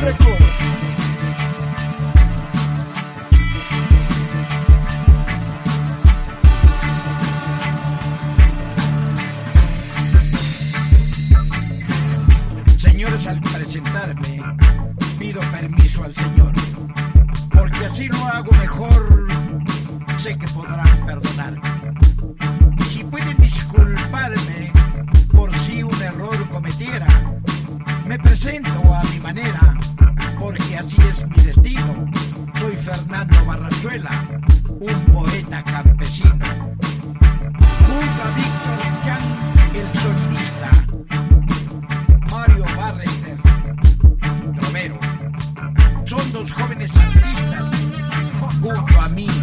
Records. al presentarme, pido permiso al Señor, porque así lo hago mejor, sé que podrán perdonarme. Si pueden disculparme por si un error cometiera, me presento a mi manera. Así es mi destino. Soy Fernando Barrazuela, un poeta campesino. Junto a Víctor Chan, el solista. Mario Barrester, Romero. Son dos jóvenes artistas junto a mí.